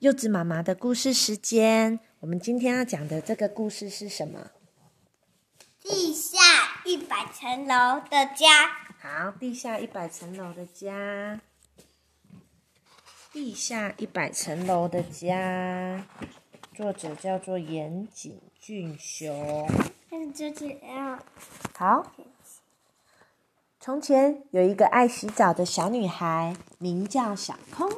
柚子妈妈的故事时间，我们今天要讲的这个故事是什么？地下一百层楼的家。好，地下一百层楼的家。地下一百层楼的家，作者叫做岩井俊雄。那就这样。好。从前有一个爱洗澡的小女孩，名叫小空。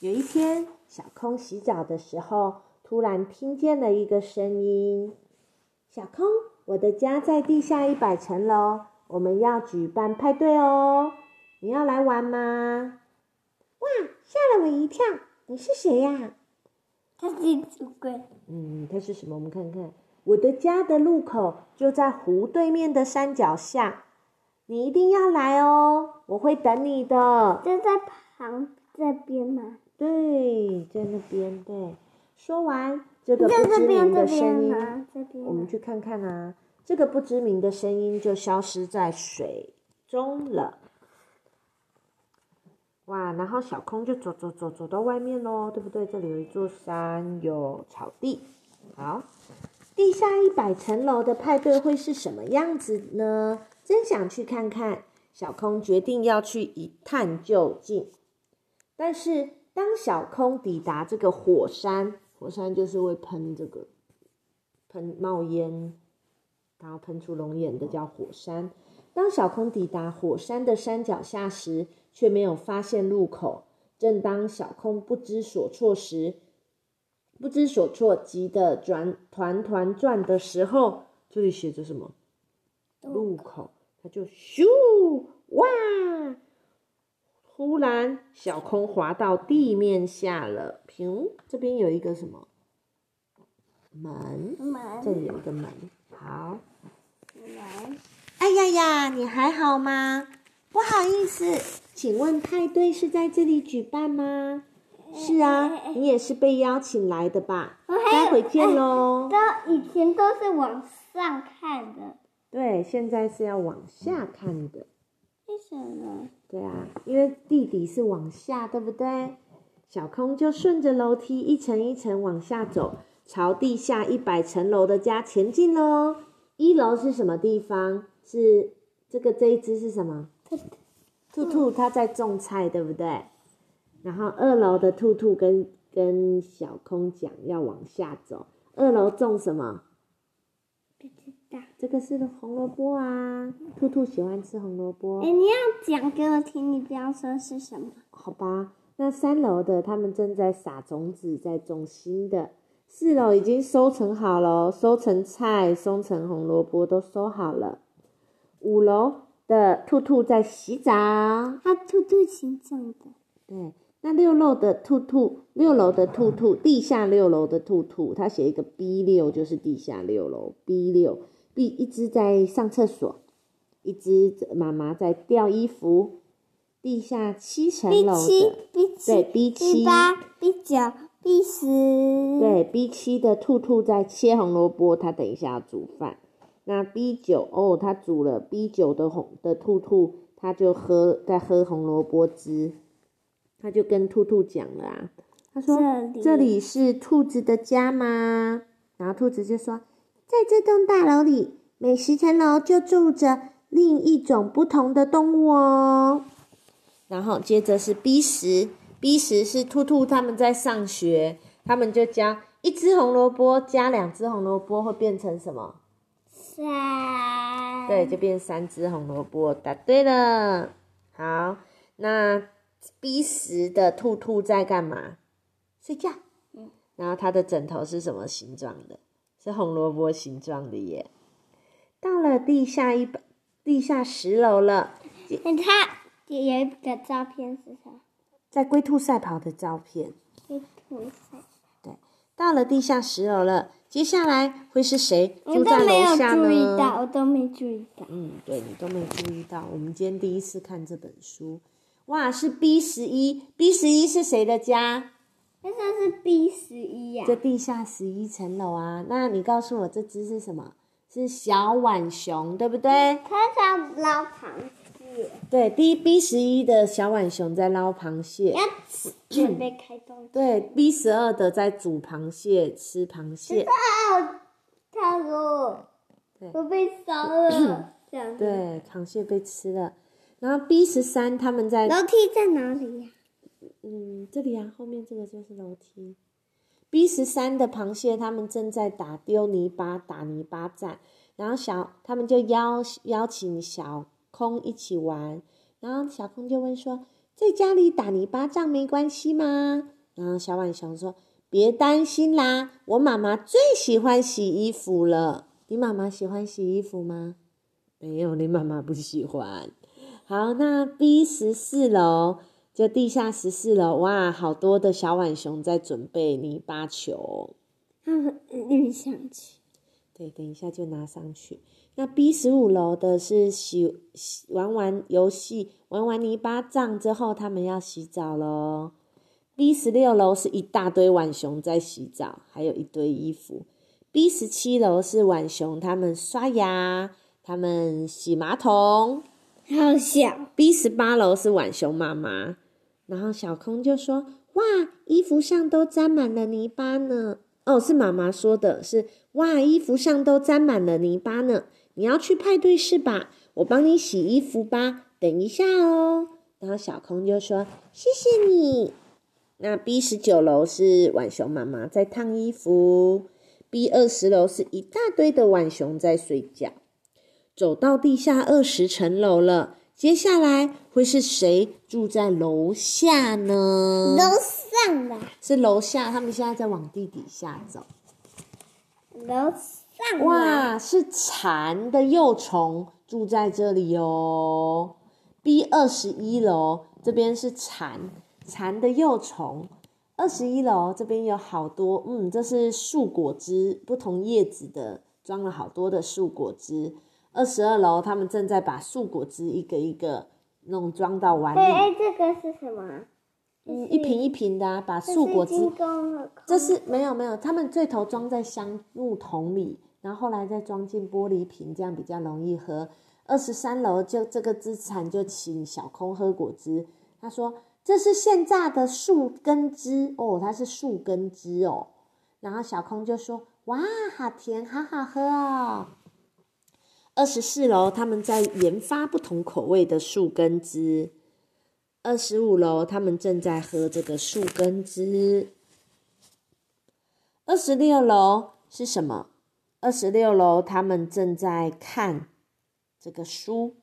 有一天，小空洗澡的时候，突然听见了一个声音：“小空，我的家在地下一百层楼，我们要举办派对哦，你要来玩吗？”哇，吓了我一跳！你是谁呀？他是一只龟。嗯，他是什么？我们看看。我的家的路口就在湖对面的山脚下。你一定要来哦，我会等你的。就在旁这边吗？对，在那边。对，说完这个不知名的声音，我们去看看啊。这个不知名的声音就消失在水中了。哇，然后小空就走走走走到外面喽，对不对？这里有一座山，有草地。好，地下一百层楼的派对会是什么样子呢？真想去看看，小空决定要去一探究竟。但是，当小空抵达这个火山，火山就是会喷这个喷冒烟，然后喷出龙眼的叫火山。当小空抵达火山的山脚下时，却没有发现入口。正当小空不知所措时，不知所措，急得转团团转的时候，这里写着什么？入口。他就咻哇！忽然，小空滑到地面下了。平这边有一个什么门？门这里有一个门。好。门。哎呀呀，你还好吗？不好意思，请问派对是在这里举办吗？是啊，你也是被邀请来的吧？待会见喽。都以前都是往上看的。对，现在是要往下看的。为什么？对啊，因为地底是往下，对不对？小空就顺着楼梯一层一层往下走，朝地下一百层楼的家前进喽。一楼是什么地方？是这个这一只是什么？兔兔。兔兔它在种菜，对不对？然后二楼的兔兔跟跟小空讲要往下走。二楼种什么？这个是红萝卜啊，兔兔喜欢吃红萝卜。哎，你要讲给我听，你不要说是什么。好吧，那三楼的他们正在撒种子，在种新的。四楼已经收成好了，收成菜，收成红萝卜都收好了。五楼的兔兔在洗澡，它兔兔形状的。对，那六楼的兔兔，六楼的兔兔，地下六楼的兔兔，它写一个 B 六，就是地下六楼 B 六。B 一只在上厕所，一只妈妈在吊衣服。地下七层楼的，对 B 七、B 八、B 九、B 十，对 B 七的兔兔在切红萝卜，它等一下要煮饭。那 B 九哦，它煮了 B 九的红的兔兔，它就喝在喝红萝卜汁，它就跟兔兔讲了啊，他说这里是兔子的家吗？然后兔子就说。在这栋大楼里，每十层楼就住着另一种不同的动物哦。然后接着是 B 十，B 十是兔兔他们在上学，他们就教一只红萝卜加两只红萝卜会变成什么？三。对，就变三只红萝卜。答对了。好，那 B 十的兔兔在干嘛？睡觉。嗯。然后它的枕头是什么形状的？是红萝卜形状的耶。到了地下一百、地下十楼了。你看有一个照片是啥？在龟兔赛跑的照片。龟兔赛。对，到了地下十楼了。接下来会是谁住在楼下呢？我都没有注意到，我都没注意到。嗯，对你都没注意到。我们今天第一次看这本书。哇，是 B 十一，B 十一是谁的家？那这是 B 十一呀，这地下十一层楼啊。那你告诉我，这只是什么？是小浣熊，对不对？它在捞螃蟹。对，B B 十一的小浣熊在捞螃蟹，要准备开动。对，B 十二的在煮螃蟹吃螃蟹，啊，他说对我被烧了，这样。对，螃蟹被吃了。然后 B 十三他们在楼梯在哪里呀？嗯，这里啊，后面这个就是楼梯。B 十三的螃蟹，他们正在打丢泥巴、打泥巴战，然后小他们就邀邀请小空一起玩，然后小空就问说，在家里打泥巴仗没关系吗？然后小浣熊说，别担心啦，我妈妈最喜欢洗衣服了。你妈妈喜欢洗衣服吗？没有，你妈妈不喜欢。好，那 B 十四楼就地下十四楼，哇，好多的小浣熊在准备泥巴球。他们运上去。对，等一下就拿上去。那 B 十五楼的是洗洗玩完游戏，玩完泥巴仗之后，他们要洗澡喽。B 十六楼是一大堆浣熊在洗澡，还有一堆衣服。B 十七楼是浣熊，他们刷牙，他们洗马桶。好小，B 十八楼是浣熊妈妈，然后小空就说：“哇，衣服上都沾满了泥巴呢。”哦，是妈妈说的，是哇，衣服上都沾满了泥巴呢。你要去派对是吧？我帮你洗衣服吧，等一下哦。然后小空就说：“谢谢你。”那 B 十九楼是浣熊妈妈在烫衣服，B 二十楼是一大堆的浣熊在睡觉。走到地下二十层楼了，接下来会是谁住在楼下呢？楼上吧，是楼下，他们现在在往地底下走。楼上。哇，是蝉的幼虫住在这里哦。B 二十一楼这边是蝉，蝉的幼虫。二十一楼这边有好多，嗯，这是树果汁，不同叶子的，装了好多的树果汁。二十二楼他们正在把树果汁一个一个弄装到碗里哎里，，这个是什么？嗯，一瓶一瓶的、啊，把这树果汁这是没有没有，他们最头装在香木桶里，然后后来再装进玻璃瓶，这样比较容易喝。二十三楼就这个资产就请小空喝果汁，他说这是现榨的树根汁哦，它是树根汁哦。然后小空就说哇，好甜，好好喝哦。二十四楼他们在研发不同口味的树根汁。二十五楼他们正在喝这个树根汁。二十六楼是什么？二十六楼他们正在看这个书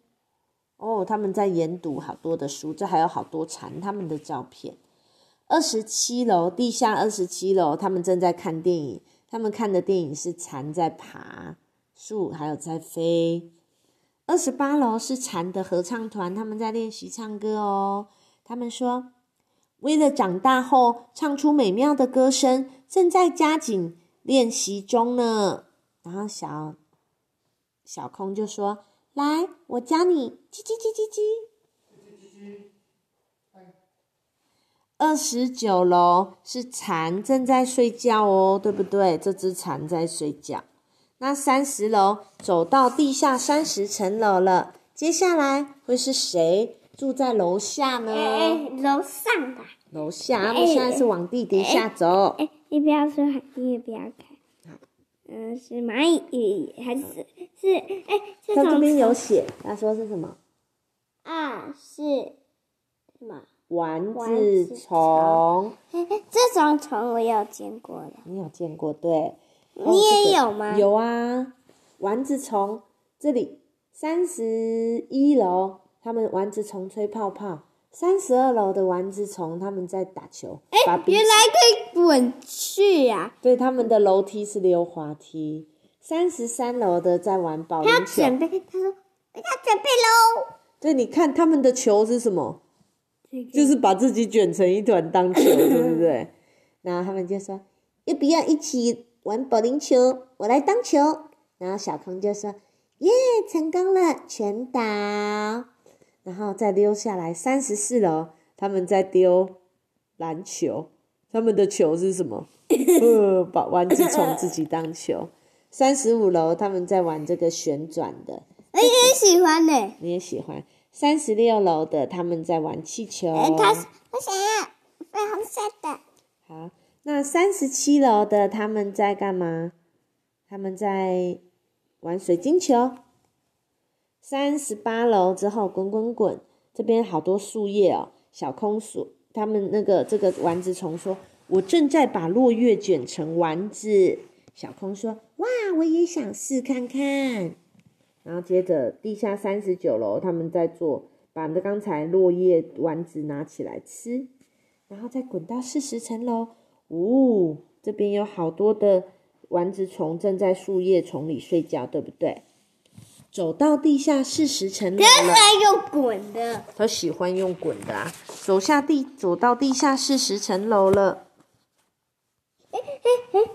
哦，他们在研读好多的书，这还有好多蝉他们的照片。二十七楼，地下二十七楼，他们正在看电影，他们看的电影是蝉在爬树，还有在飞。二十八楼是蝉的合唱团，他们在练习唱歌哦。他们说，为了长大后唱出美妙的歌声，正在加紧练习中呢。然后小小空就说：“来，我教你，叽叽叽叽叽。”二十九楼是蝉正在睡觉哦，对不对？这只蝉在睡觉。那三十楼走到地下三十层楼了，接下来会是谁住在楼下呢？哎哎，楼上吧。楼下，他们现在是往地底下走。哎，你不要说，你也不要看。嗯，是蚂蚁还是是？哎，这种它这边有写，他说是什么？啊，是什么？丸丸子子虫，这种虫我有见过的。你有见过对？哦你也这个有吗有啊，丸子虫这里三十一楼，他们丸子虫吹泡泡；三十二楼的丸子虫他们在打球，把彼此原来可以滚去呀、对他们的楼梯是溜滑梯。三十三楼的在玩保龄球他球，准备，他说我要准备喽。对，你看他们的球是什么？就是把自己卷成一团当球，对不对？然后他们就说要不要一起玩保龄球？我来当球。然后小空就说耶，成功了，全倒。然后再溜下来三十四楼，他们在丢篮球，他们的球是什么？呃，把丸子虫自己当球。三十五楼他们在玩这个旋转的，我也喜欢呢。你也喜欢。三十六楼的他们在玩气球。哎，他我想要粉红色的。好，那三十七楼的他们在干嘛？他们在玩水晶球。三十八楼之后滚滚滚，这边好多树叶哦。小空鼠他们那个这个丸子虫说：“我正在把落叶卷成丸子。”小空说：“哇，我也想试看看。”然后接着地下三十九楼，他们在做，把那刚才落叶丸子拿起来吃，然后再滚到四十层楼，呜，这边有好多的丸子虫正在树叶丛里睡觉，对不对？走到地下室十层楼了，他用滚的，他喜欢用滚的啊。走下地，走到地下室十层楼了，哎哎哎，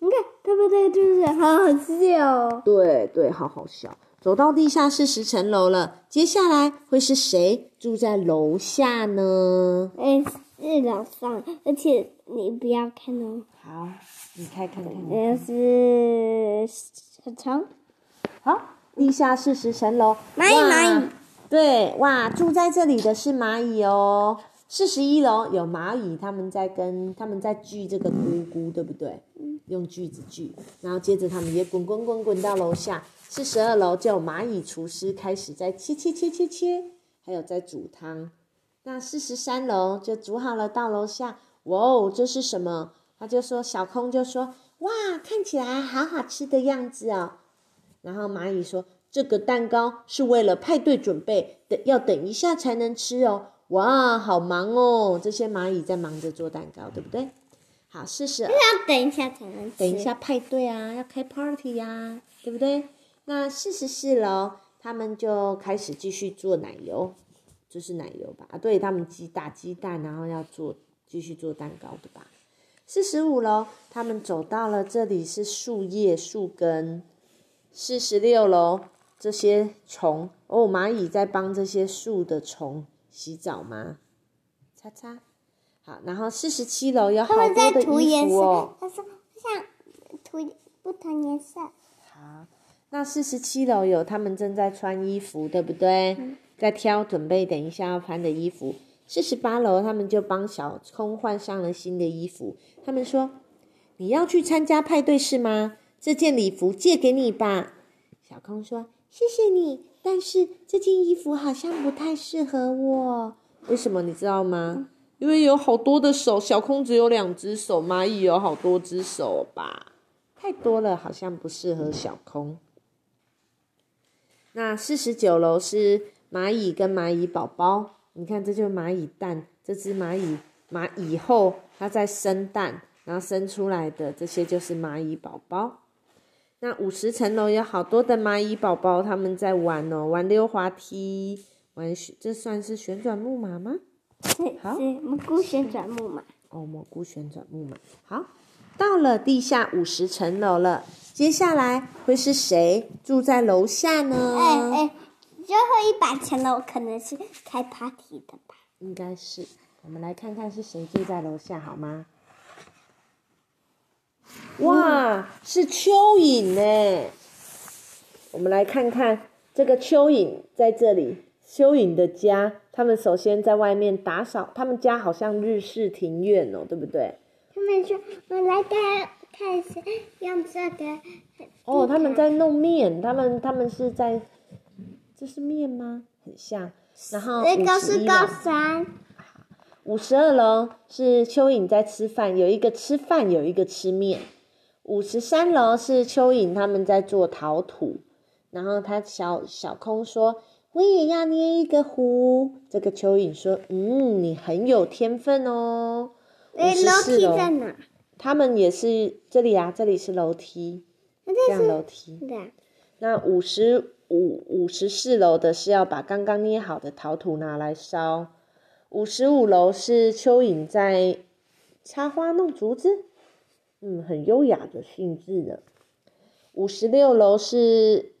你看他们这个就是好好笑哦。对对，好好笑。走到地下室十层楼了，接下来会是谁住在楼下呢？哎，是楼上，而且你不要看哦。好，你开看看。那是小虫。好，地下四十层楼，蚂蚁蚂蚁。对，哇，住在这里的是蚂蚁哦。四十一楼有蚂蚁，他们在跟他们在锯这个菇菇，对不对？用锯子锯，然后接着他们也滚滚滚滚到楼下。四十二楼就有蚂蚁厨师开始在切切切切切，还有在煮汤。那四十三楼就煮好了，到楼下，哇哦，这是什么？他就说小空就说哇，看起来好好吃的样子哦。然后蚂蚁说这个蛋糕是为了派对准备的，要等一下才能吃哦。哇，好忙哦！这些蚂蚁在忙着做蛋糕，对不对？好，四十。要等一下才能吃。等一下派对啊，要开 party 呀，对不对？那四十四楼，他们就开始继续做奶油，这是奶油吧？啊，对他们鸡打鸡蛋，然后要做继续做蛋糕的吧？四十五楼，他们走到了这里是树叶树根。四十六楼，这些虫哦，蚂蚁在帮这些树的虫。洗澡吗？擦擦，好。然后四十七楼有好多的衣服哦。他说：“想涂不同颜色。”好，那四十七楼有他们正在穿衣服，对不对？在挑准备等一下要穿的衣服。四十八楼他们就帮小空换上了新的衣服。他们说：“你要去参加派对是吗？这件礼服借给你吧。”小空说：“谢谢你。”但是这件衣服好像不太适合我，为什么你知道吗？因为有好多的手，小空只有两只手，蚂蚁有好多只手吧，太多了，好像不适合小空。那四十九楼是蚂蚁跟蚂蚁宝宝，你看这就是蚂蚁蛋，这只蚂蚁蚂蚁后它在生蛋，然后生出来的这些就是蚂蚁宝宝。那五十层楼有好多的蚂蚁宝宝，他们在玩哦，玩溜滑梯，玩这算是旋转木马吗？好，蘑菇旋转木马。哦，蘑菇旋转木马。好，到了地下五十层楼了，接下来会是谁住在楼下呢？哎哎，最后一百层楼可能是开 party 的吧？应该是，我们来看看是谁住在楼下好吗？哇，是蚯蚓呢！我们来看看这个蚯蚓在这里，蚯蚓的家。他们首先在外面打扫，他们家好像日式庭院哦，对不对？他们说：“我来看看一下用这个。”哦，他们在弄面，他们他们是在，这是面吗？很像。然后那个是高山。五十二楼是蚯蚓在吃饭，有一个吃饭，有一个吃面。五十三楼是蚯蚓他们在做陶土，然后他小小空说：“我也要捏一个壶。”这个蚯蚓说：“嗯，你很有天分哦。”哎，楼梯在哪？他们也是这里啊，这里是楼梯，这样楼梯。那五十五、五十四楼的是要把刚刚捏好的陶土拿来烧。五十五楼是蚯蚓在插花弄竹子，嗯，很优雅的性质的。五十六楼是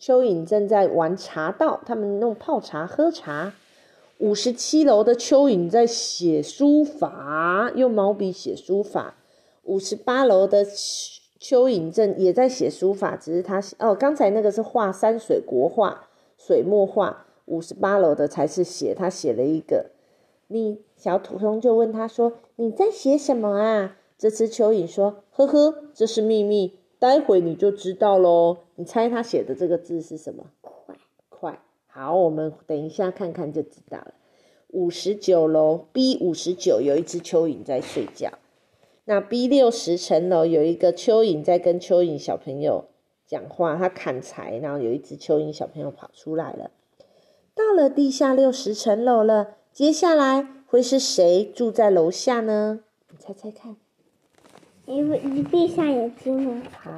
蚯蚓正在玩茶道，他们弄泡茶喝茶。五十七楼的蚯蚓在写书法，用毛笔写书法。五十八楼的蚯蚓正也在写书法，只是他哦，刚才那个是画山水国画，水墨画。五十八楼的才是写，他写了一个。你小土松就问他说：“你在写什么啊？”这只蚯蚓说：“呵呵，这是秘密，待会你就知道喽。”你猜他写的这个字是什么？快快，好，我们等一下看看就知道了。五十九楼 B 五十九有一只蚯蚓在睡觉。那 B 六十层楼有一个蚯蚓在跟蚯蚓小朋友讲话，他砍柴，然后有一只蚯蚓小朋友跑出来了。到了地下六十层楼了，接下来会是谁住在楼下呢？你猜猜看。你你闭上眼睛吗？好，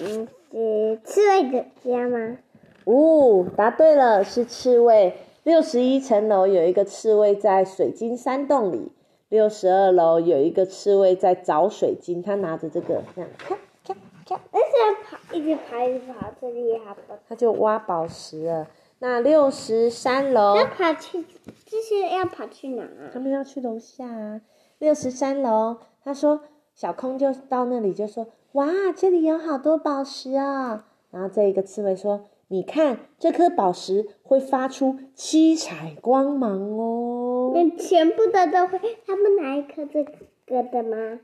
嗯，是刺猬的家吗？哦，答对了，是刺猬。六十一层楼有一个刺猬在水晶山洞里，六十二楼有一个刺猬在找水晶，他拿着这个这样，咔咔咔，而且跑一直跑一直跑，这里好不？他就挖宝石了。那六十三楼要跑去，这些要跑去哪啊？他们要去楼下啊。六十三楼，他说小空就到那里就说：“哇，这里有好多宝石啊！”然后这一个刺猬说：“你看，这颗宝石会发出七彩光芒哦。”那全部的都会，他们哪一颗这个的吗？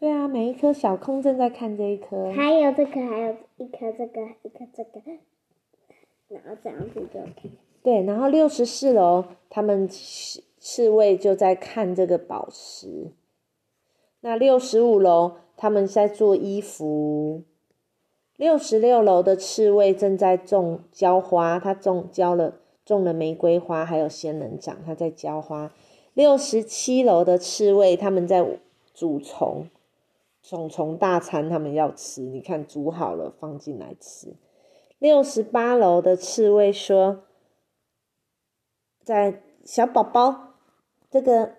对啊，每一颗小空正在看这一颗。还有这颗，还有一颗这个，一颗这个。然后这样子就对，然后六十四楼，他们刺刺猬就在看这个宝石。那六十五楼，他们在做衣服。六十六楼的刺猬正在种浇花，他种浇了种了玫瑰花，还有仙人掌，他在浇花。六十七楼的刺猬，他们在煮虫，虫虫大餐，他们要吃。你看，煮好了放进来吃。六十八楼的刺猬说：“在小宝宝，这个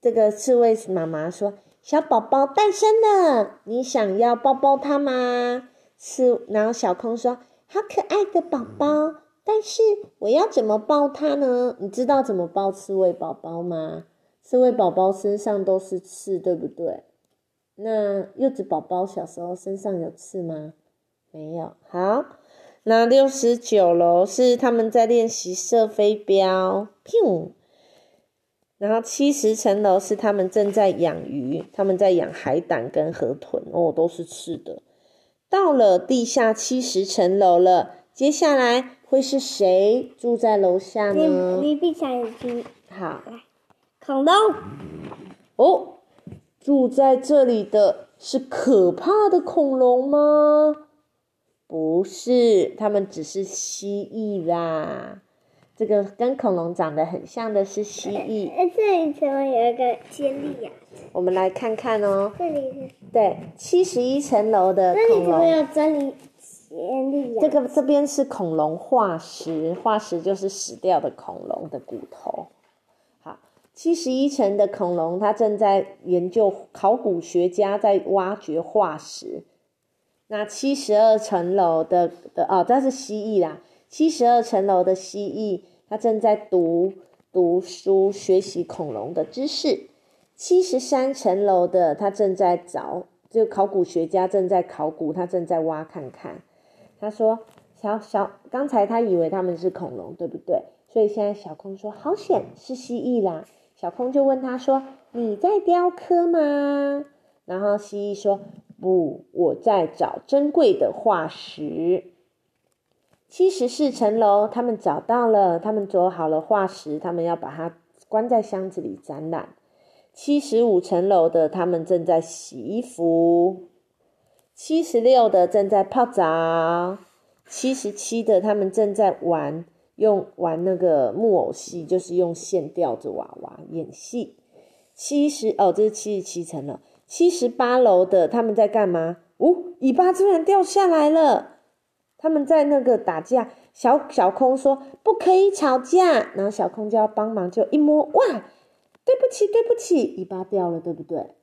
这个刺猬妈妈说，小宝宝诞生了，你想要抱抱它吗？”刺，然后小空说：“好可爱的宝宝，但是我要怎么抱它呢？你知道怎么抱刺猬宝宝吗？刺猬宝宝身上都是刺，对不对？那柚子宝宝小时候身上有刺吗？没有。好。”那六十九楼是他们在练习射飞镖，砰！然后七十层楼是他们正在养鱼，他们在养海胆跟河豚哦，都是吃的。到了地下七十层楼了，接下来会是谁住在楼下呢？你闭上眼睛。好，恐龙。哦，住在这里的是可怕的恐龙吗？不是，他们只是蜥蜴啦。这个跟恐龙长得很像的是蜥蜴。这里层有一个尖利牙。我们来看看哦。这里是。对，七十一层楼的恐龙。这里有真理尖利牙。这个这边是恐龙化石，化石就是死掉的恐龙的骨头。好，七十一层的恐龙，它正在研究，考古学家在挖掘化石。那七十二层楼的的哦，这是蜥蜴啦。七十二层楼的蜥蜴，它正在读读书，学习恐龙的知识。七十三层楼的，他正在找，就考古学家正在考古，他正在挖看看。他说：“小小，刚才他以为他们是恐龙，对不对？所以现在小空说好险是蜥蜴啦。”小空就问他说：“你在雕刻吗？”然后蜥蜴说。不，我在找珍贵的化石。七十四层楼，他们找到了，他们做好了化石，他们要把它关在箱子里展览。七十五层楼的，他们正在洗衣服。七十六的正在泡澡。七十七的，他们正在玩，用玩那个木偶戏，就是用线吊着娃娃演戏。七十哦，这是七十七层了。七十八楼的他们在干嘛？哦，尾巴突然掉下来了。他们在那个打架。小小空说：“不可以吵架。”然后小空就要帮忙，就一摸，哇，对不起，对不起，尾巴掉了，对不对？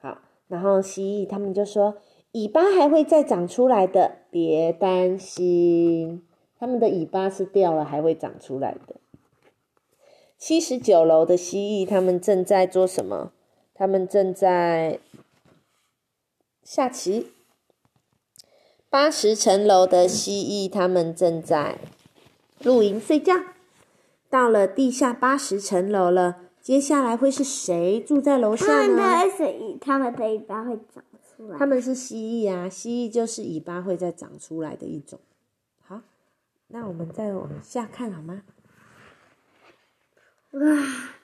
好，然后蜥蜴他们就说：“尾巴还会再长出来的，别担心。”他们的尾巴是掉了，还会长出来的。七十九楼的蜥蜴他们正在做什么？他们正在。下棋，八十层楼的蜥蜴，他们正在露营睡觉。到了地下八十层楼了，接下来会是谁住在楼下他们呢？的水，他们的尾巴会长出来。他们是蜥蜴啊，蜥蜴就是尾巴会再长出来的一种。好，那我们再往下看好吗？哇，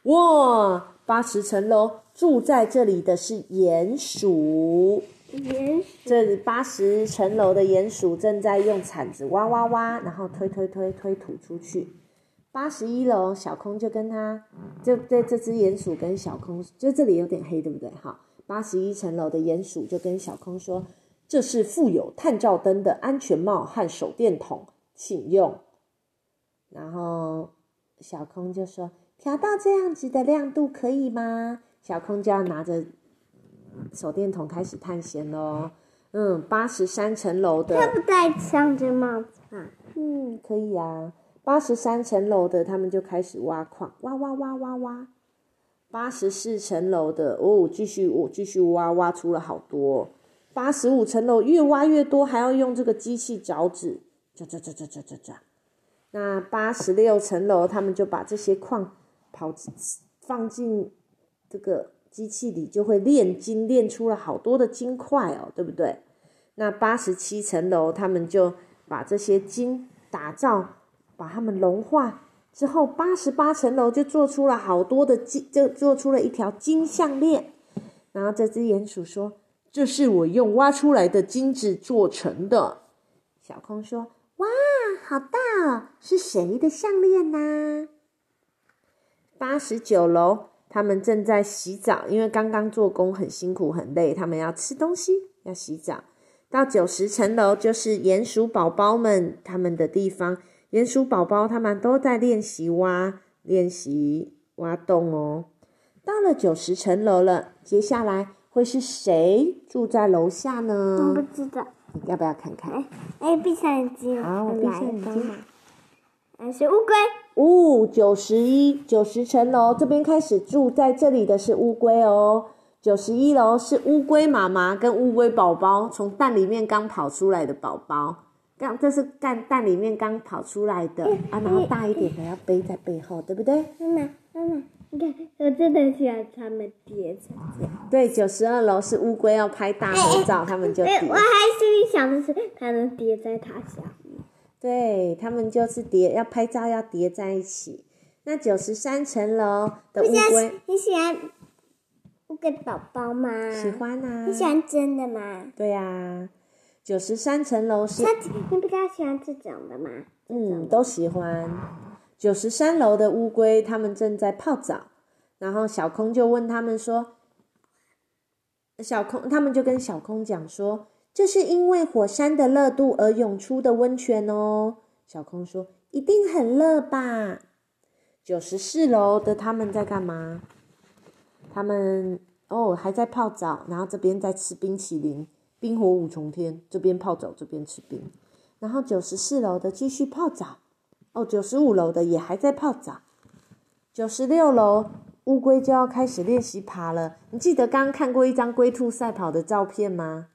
哇，八十层楼住在这里的是鼹鼠。这八十层楼的鼹鼠正在用铲子挖挖挖，然后推推推推土出去。八十一楼，小空就跟他，就对这只鼹鼠跟小空，就这里有点黑，对不对？哈，八十一层楼的鼹鼠就跟小空说：“这是附有探照灯的安全帽和手电筒，请用。”然后小空就说：“调到这样子的亮度可以吗？”小空就要拿着手电筒开始探险喽。嗯，八十三层楼的，他不戴上这帽子吧？嗯，可以啊。八十三层楼的，他们就开始挖矿，挖挖挖挖挖。八十四层楼的，哦，继续我、继续挖，挖出了好多。八十五层楼越挖越多，还要用这个机器凿子，凿凿凿凿凿凿凿。那八十六层楼，他们就把这些矿跑放进这个机器里，就会炼金，炼出了好多的金块哦，对不对？那八十七层楼，他们就把这些金打造，把它们融化之后，八十八层楼就做出了好多的金，就做出了一条金项链。然后这只鼹鼠说：“这是我用挖出来的金子做成的。”小空说：“哇，好大哦！是谁的项链呢？”八十九楼，他们正在洗澡，因为刚刚做工很辛苦很累，他们要吃东西，要洗澡。到九十层楼就是鼹鼠宝宝们他们的地方，鼹鼠宝宝他们都在练习挖，练习挖洞哦。到了九十层楼了，接下来会是谁住在楼下呢我不？知道。要不要看看？哎，闭上眼睛。好我闭上眼睛。嗯，是乌龟。哦，九十一、九十层楼这边开始住在这里的是乌龟哦。九十一楼是乌龟妈妈跟乌龟宝宝从蛋里面刚跑出来的宝宝，刚这是蛋蛋里面刚跑出来的啊，然后大一点的要背在背后，对不对？妈妈，妈妈，你看，我真的喜欢它们叠成这样。对，九十二楼是乌龟要拍大合照，他们就哎，叠我，还心里想的是，它能叠在它下面。对他们就是叠，要拍照要叠在一起。那九十三层楼的乌龟你喜欢乌龟宝宝吗？喜。欢啊，你喜欢真的吗？对呀、九十三层楼是它，你比较喜欢这种的吗？嗯，都喜欢。九十三楼的乌龟，他们正在泡澡，然后小空就问他们说：“小空，他们就跟小空讲说，这是因为火山的热度而涌出的温泉哦。”小空说：“一定很热吧？”九十四楼的他们在干嘛？他们哦还在泡澡，然后这边在吃冰淇淋，冰火五重天，这边泡澡，这边吃冰。然后九十四楼的继续泡澡，哦，九十五楼的也还在泡澡，九十六楼乌龟就要开始练习爬了。你记得刚刚看过一张龟兔赛跑的照片吗？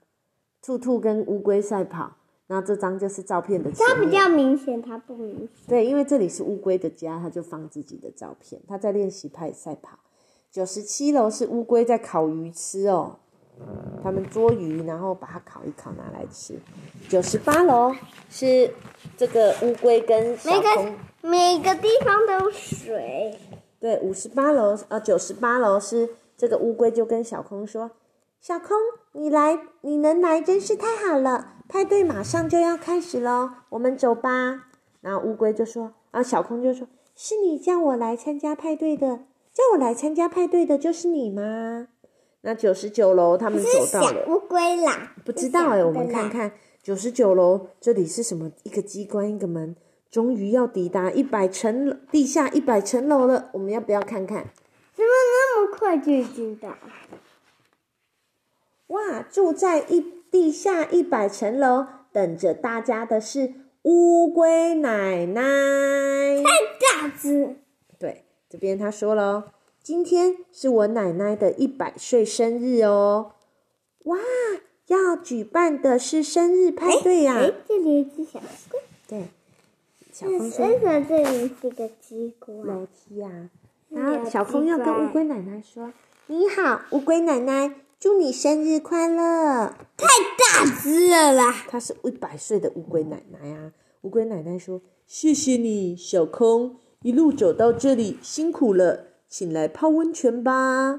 兔兔跟乌龟赛跑，那这张就是照片的前面。它比较明显，它不明显。对，因为这里是乌龟的家，它就放自己的照片。它在练习派赛跑。九十七楼是乌龟在烤鱼吃哦，他们捉鱼，然后把它烤一烤拿来吃。九十八楼是这个乌龟跟小每个，每个地方都有水。对，五十八楼呃九十八楼是这个乌龟就跟小空说：“小空，你来，你能来真是太好了，派对马上就要开始喽，我们走吧。”然后乌龟就说：“啊，小空就说，是你叫我来参加派对的，叫我来参加派对的就是你吗？”那九十九楼他们走到了，乌龟啦，不知道哎、我们看。看九十九楼这里是什么？一个机关，一个门，终于要抵达一百层地下一百层楼了，我们要不要看看？怎么那么快就已经到？哇，住在一地下一百层楼，等着大家的是乌龟奶奶。大只，对，这边他说了哦，今天是我奶奶的一百岁生日哦。哇，要举办的是生日派对呀、哎，这里有一只小乌龟。对，小为空说什么这里是个机关？楼梯呀、是然后小空鸡要跟乌龟奶奶说：“你好，乌龟奶奶，祝你生日快乐。”太大只了啦！她是一百岁的乌龟奶奶啊。乌龟奶奶说：“谢谢你，小空，一路走到这里辛苦了，请来泡温泉吧。”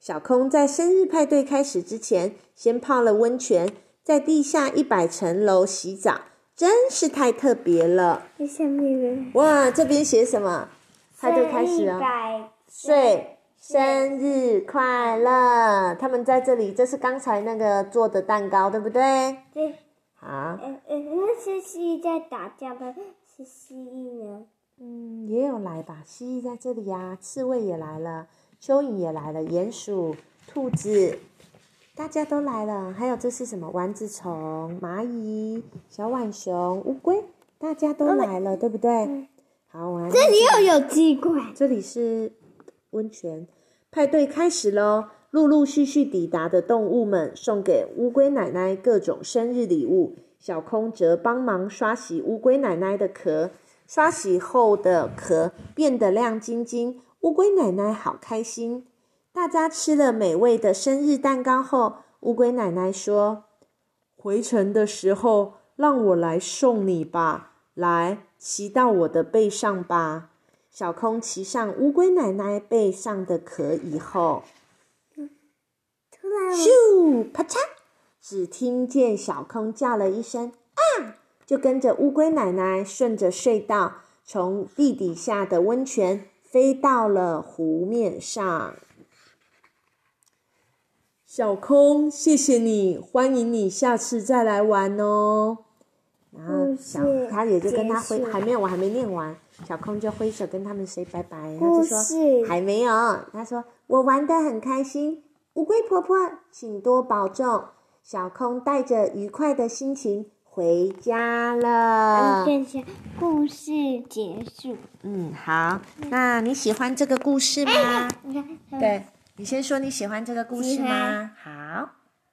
小空在生日派对开始之前，先泡了温泉，在地下一百层楼洗澡，真是太特别了。这下面的哇，这边写什么？派对开始了。了。岁生日快乐！他们在这里，这是刚才那个做的蛋糕，对不对？对，好，嗯嗯，那是蜥蜴在打架的，是蜥蜴呢？嗯，也有来吧？蜥蜴在这里呀、刺猬也来了，蚯蚓也来了，鼹鼠、兔子，大家都来了。还有这是什么？丸子虫、蚂蚁、小浣熊、乌龟，大家都来了，对不对？好，我来这里又有鸡块。这里是温泉，派对开始喽！陆陆续续抵达的动物们送给乌龟奶奶各种生日礼物，小空则帮忙刷洗乌龟奶奶的壳。刷洗后的壳变得亮晶晶，乌龟奶奶好开心。大家吃了美味的生日蛋糕后，乌龟奶奶说：“回程的时候，让我来送你吧。来，骑到我的背上吧。”小空骑上乌龟奶奶背上的壳以后，咻，啪嚓！只听见小空叫了一声“啊”，就跟着乌龟奶奶顺着隧道，从地底下的温泉飞到了湖面上。小空，谢谢你，欢迎你下次再来玩哦。然后小事他也就跟他挥，还没有，我还没念完。小空就挥手跟他们 say 拜拜，然后就说事还没有。他说我玩的很开心，乌龟婆婆请多保重。小空带着愉快的心情回家了。故事结束。嗯，好，那你喜欢这个故事吗？对，你先说你喜欢这个故事喜吗欢？好。